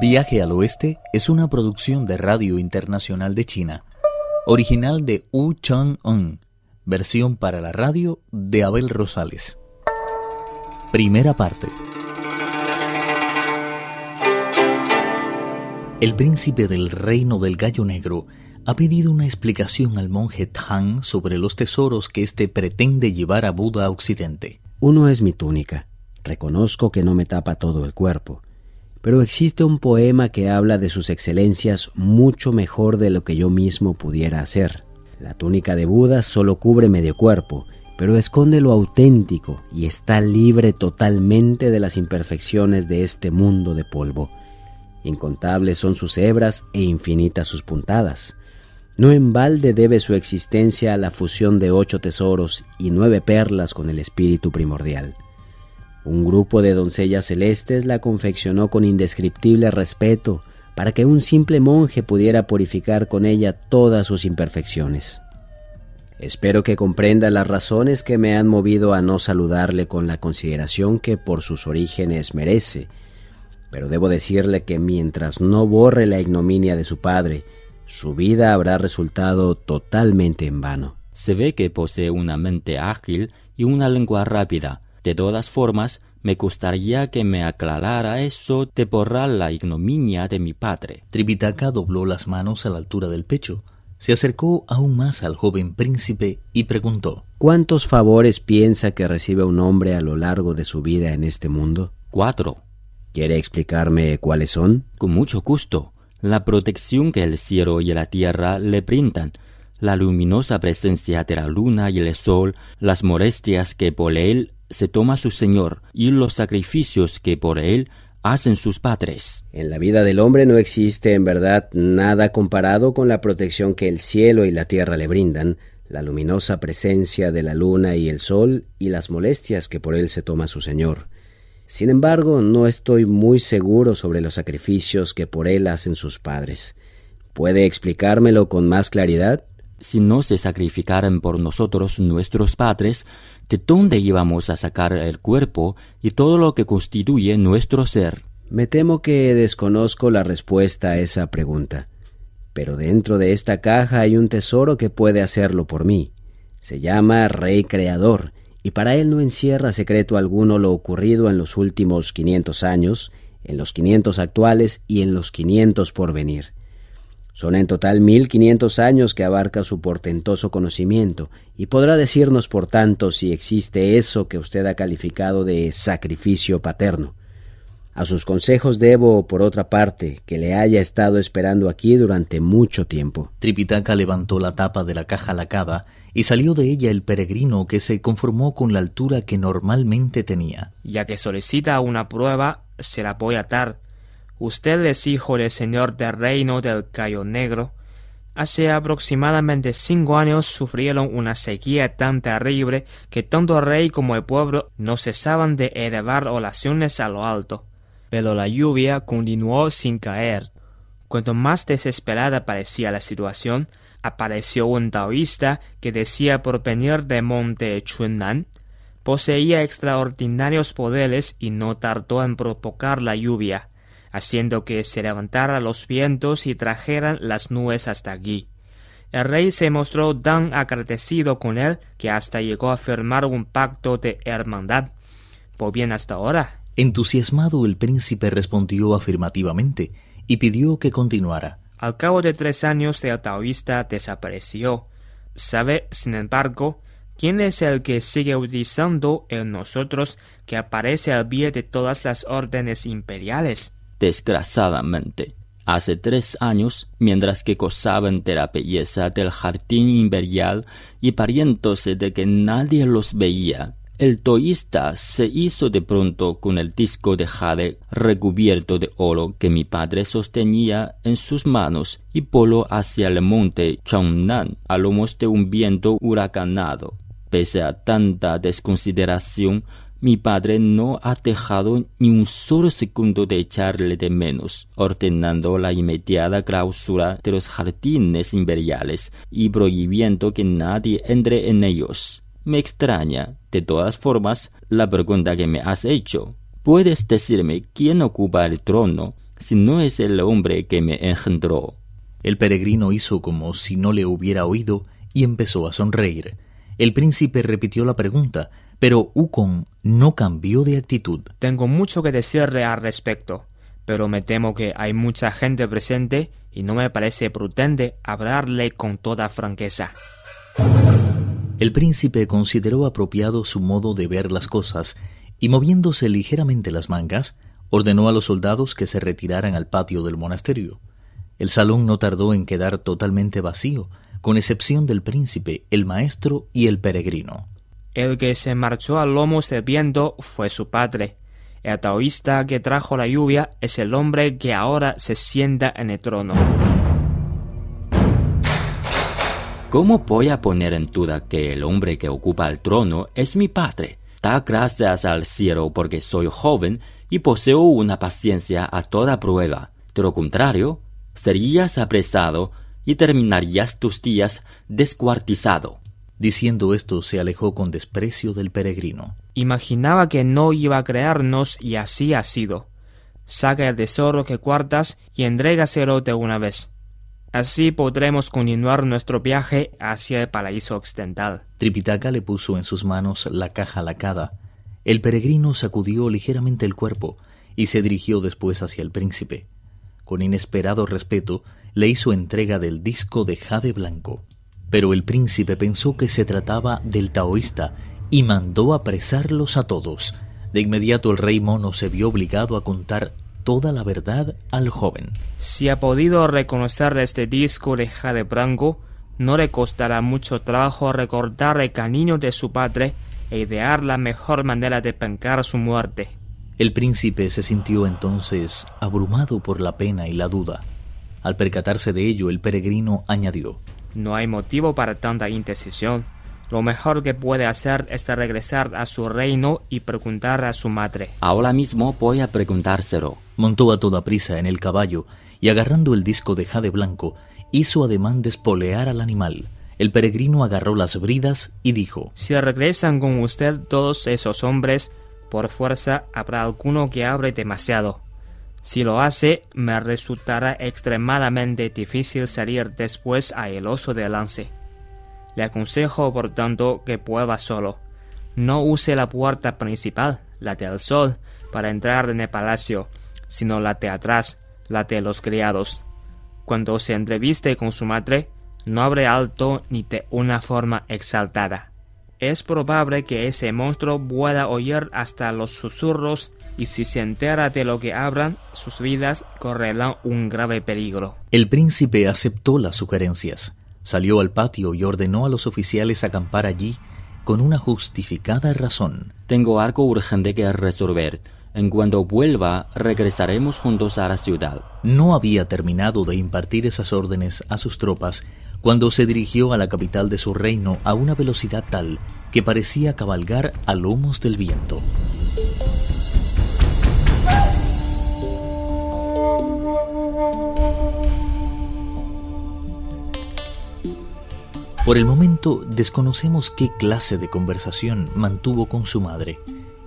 Viaje al Oeste es una producción de Radio Internacional de China, original de Wu Chang-un, versión para la radio de Abel Rosales. Primera parte. El príncipe del reino del gallo negro ha pedido una explicación al monje Tang sobre los tesoros que éste pretende llevar a Buda a Occidente. Uno es mi túnica. Reconozco que no me tapa todo el cuerpo pero existe un poema que habla de sus excelencias mucho mejor de lo que yo mismo pudiera hacer. La túnica de Buda solo cubre medio cuerpo, pero esconde lo auténtico y está libre totalmente de las imperfecciones de este mundo de polvo. Incontables son sus hebras e infinitas sus puntadas. No en balde debe su existencia a la fusión de ocho tesoros y nueve perlas con el espíritu primordial. Un grupo de doncellas celestes la confeccionó con indescriptible respeto para que un simple monje pudiera purificar con ella todas sus imperfecciones. Espero que comprenda las razones que me han movido a no saludarle con la consideración que por sus orígenes merece, pero debo decirle que mientras no borre la ignominia de su padre, su vida habrá resultado totalmente en vano. Se ve que posee una mente ágil y una lengua rápida, de todas formas, me gustaría que me aclarara eso de borrar la ignominia de mi padre. Tripitaka dobló las manos a la altura del pecho, se acercó aún más al joven príncipe y preguntó ¿Cuántos favores piensa que recibe un hombre a lo largo de su vida en este mundo? Cuatro. ¿Quiere explicarme cuáles son? Con mucho gusto. La protección que el cielo y la tierra le brindan, la luminosa presencia de la luna y el sol, las molestias que por él se toma su Señor y los sacrificios que por él hacen sus padres. En la vida del hombre no existe en verdad nada comparado con la protección que el cielo y la tierra le brindan, la luminosa presencia de la luna y el sol y las molestias que por él se toma su Señor. Sin embargo, no estoy muy seguro sobre los sacrificios que por él hacen sus padres. ¿Puede explicármelo con más claridad? Si no se sacrificaran por nosotros nuestros padres, ¿de dónde íbamos a sacar el cuerpo y todo lo que constituye nuestro ser? Me temo que desconozco la respuesta a esa pregunta. Pero dentro de esta caja hay un tesoro que puede hacerlo por mí. Se llama Rey Creador, y para él no encierra secreto alguno lo ocurrido en los últimos quinientos años, en los quinientos actuales y en los quinientos por venir. Son en total mil quinientos años que abarca su portentoso conocimiento, y podrá decirnos, por tanto, si existe eso que usted ha calificado de sacrificio paterno. A sus consejos debo, por otra parte, que le haya estado esperando aquí durante mucho tiempo. Tripitaka levantó la tapa de la caja lacada y salió de ella el peregrino que se conformó con la altura que normalmente tenía. Ya que solicita una prueba, se la voy a dar Usted es hijo del señor del reino del Cayo Negro. Hace aproximadamente cinco años sufrieron una sequía tan terrible que tanto el rey como el pueblo no cesaban de elevar oraciones a lo alto. Pero la lluvia continuó sin caer. Cuanto más desesperada parecía la situación, apareció un taoísta que decía por venir de monte Chunnan, poseía extraordinarios poderes y no tardó en provocar la lluvia haciendo que se levantaran los vientos y trajeran las nubes hasta allí. El rey se mostró tan agradecido con él que hasta llegó a firmar un pacto de hermandad. Pues bien hasta ahora. Entusiasmado el príncipe respondió afirmativamente y pidió que continuara. Al cabo de tres años el taoísta desapareció. ¿Sabe, sin embargo, quién es el que sigue utilizando en nosotros que aparece al pie de todas las órdenes imperiales? Desgraciadamente, hace tres años, mientras que gozaban de la belleza del jardín imperial y pariéndose de que nadie los veía, el toísta se hizo de pronto con el disco de jade recubierto de oro que mi padre sostenía en sus manos y voló hacia el monte Changnan a lomos de un viento huracanado. Pese a tanta desconsideración, mi padre no ha dejado ni un solo segundo de echarle de menos, ordenando la inmediata clausura de los jardines imperiales y prohibiendo que nadie entre en ellos. Me extraña, de todas formas, la pregunta que me has hecho. ¿Puedes decirme quién ocupa el trono si no es el hombre que me engendró? El peregrino hizo como si no le hubiera oído y empezó a sonreír. El príncipe repitió la pregunta, pero Ukon no cambió de actitud. Tengo mucho que decirle al respecto, pero me temo que hay mucha gente presente y no me parece prudente hablarle con toda franqueza. El príncipe consideró apropiado su modo de ver las cosas y moviéndose ligeramente las mangas, ordenó a los soldados que se retiraran al patio del monasterio. El salón no tardó en quedar totalmente vacío, con excepción del príncipe, el maestro y el peregrino. El que se marchó a lomos del viento fue su padre. El taoísta que trajo la lluvia es el hombre que ahora se sienta en el trono. ¿Cómo voy a poner en duda que el hombre que ocupa el trono es mi padre? Da gracias al cielo porque soy joven y poseo una paciencia a toda prueba. De lo contrario, serías apresado y terminarías tus días descuartizado. Diciendo esto se alejó con desprecio del peregrino. Imaginaba que no iba a crearnos y así ha sido. Saca el tesoro que cuartas y entrégaselo de una vez. Así podremos continuar nuestro viaje hacia el paraíso occidental. Tripitaka le puso en sus manos la caja lacada. El peregrino sacudió ligeramente el cuerpo y se dirigió después hacia el príncipe. Con inesperado respeto, le hizo entrega del disco de jade blanco. Pero el príncipe pensó que se trataba del taoísta y mandó apresarlos a todos. De inmediato el rey mono se vio obligado a contar toda la verdad al joven. Si ha podido reconocer este disco de jade blanco, no le costará mucho trabajo recordar el cariño de su padre e idear la mejor manera de pencar su muerte. El príncipe se sintió entonces abrumado por la pena y la duda. Al percatarse de ello, el peregrino añadió No hay motivo para tanta indecisión. Lo mejor que puede hacer es regresar a su reino y preguntar a su madre. Ahora mismo voy a preguntárselo. Montó a toda prisa en el caballo y agarrando el disco de jade blanco, hizo ademán de espolear al animal. El peregrino agarró las bridas y dijo Si regresan con usted todos esos hombres, por fuerza habrá alguno que abre demasiado. Si lo hace, me resultará extremadamente difícil salir después airoso del lance. Le aconsejo, por tanto, que pueda solo. No use la puerta principal, la del sol, para entrar en el palacio, sino la de atrás, la de los criados. Cuando se entreviste con su madre, no abre alto ni de una forma exaltada. Es probable que ese monstruo pueda oír hasta los susurros y si se entera de lo que hablan, sus vidas correrán un grave peligro. El príncipe aceptó las sugerencias, salió al patio y ordenó a los oficiales acampar allí con una justificada razón. Tengo algo urgente que resolver. En cuanto vuelva, regresaremos juntos a la ciudad. No había terminado de impartir esas órdenes a sus tropas cuando se dirigió a la capital de su reino a una velocidad tal que parecía cabalgar a lomos del viento. Por el momento desconocemos qué clase de conversación mantuvo con su madre.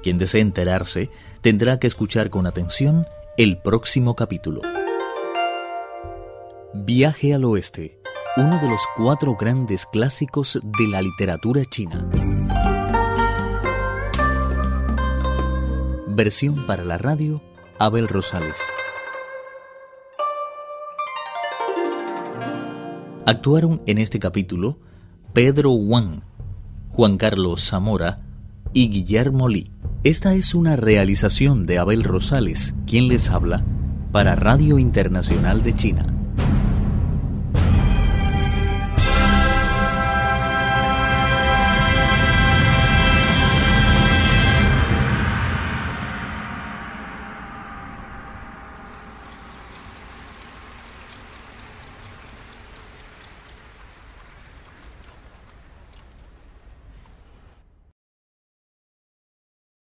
Quien desee enterarse tendrá que escuchar con atención el próximo capítulo. Viaje al Oeste, uno de los cuatro grandes clásicos de la literatura china. Versión para la radio, Abel Rosales. Actuaron en este capítulo Pedro Wang, Juan Carlos Zamora y Guillermo Lee. Esta es una realización de Abel Rosales, quien les habla, para Radio Internacional de China.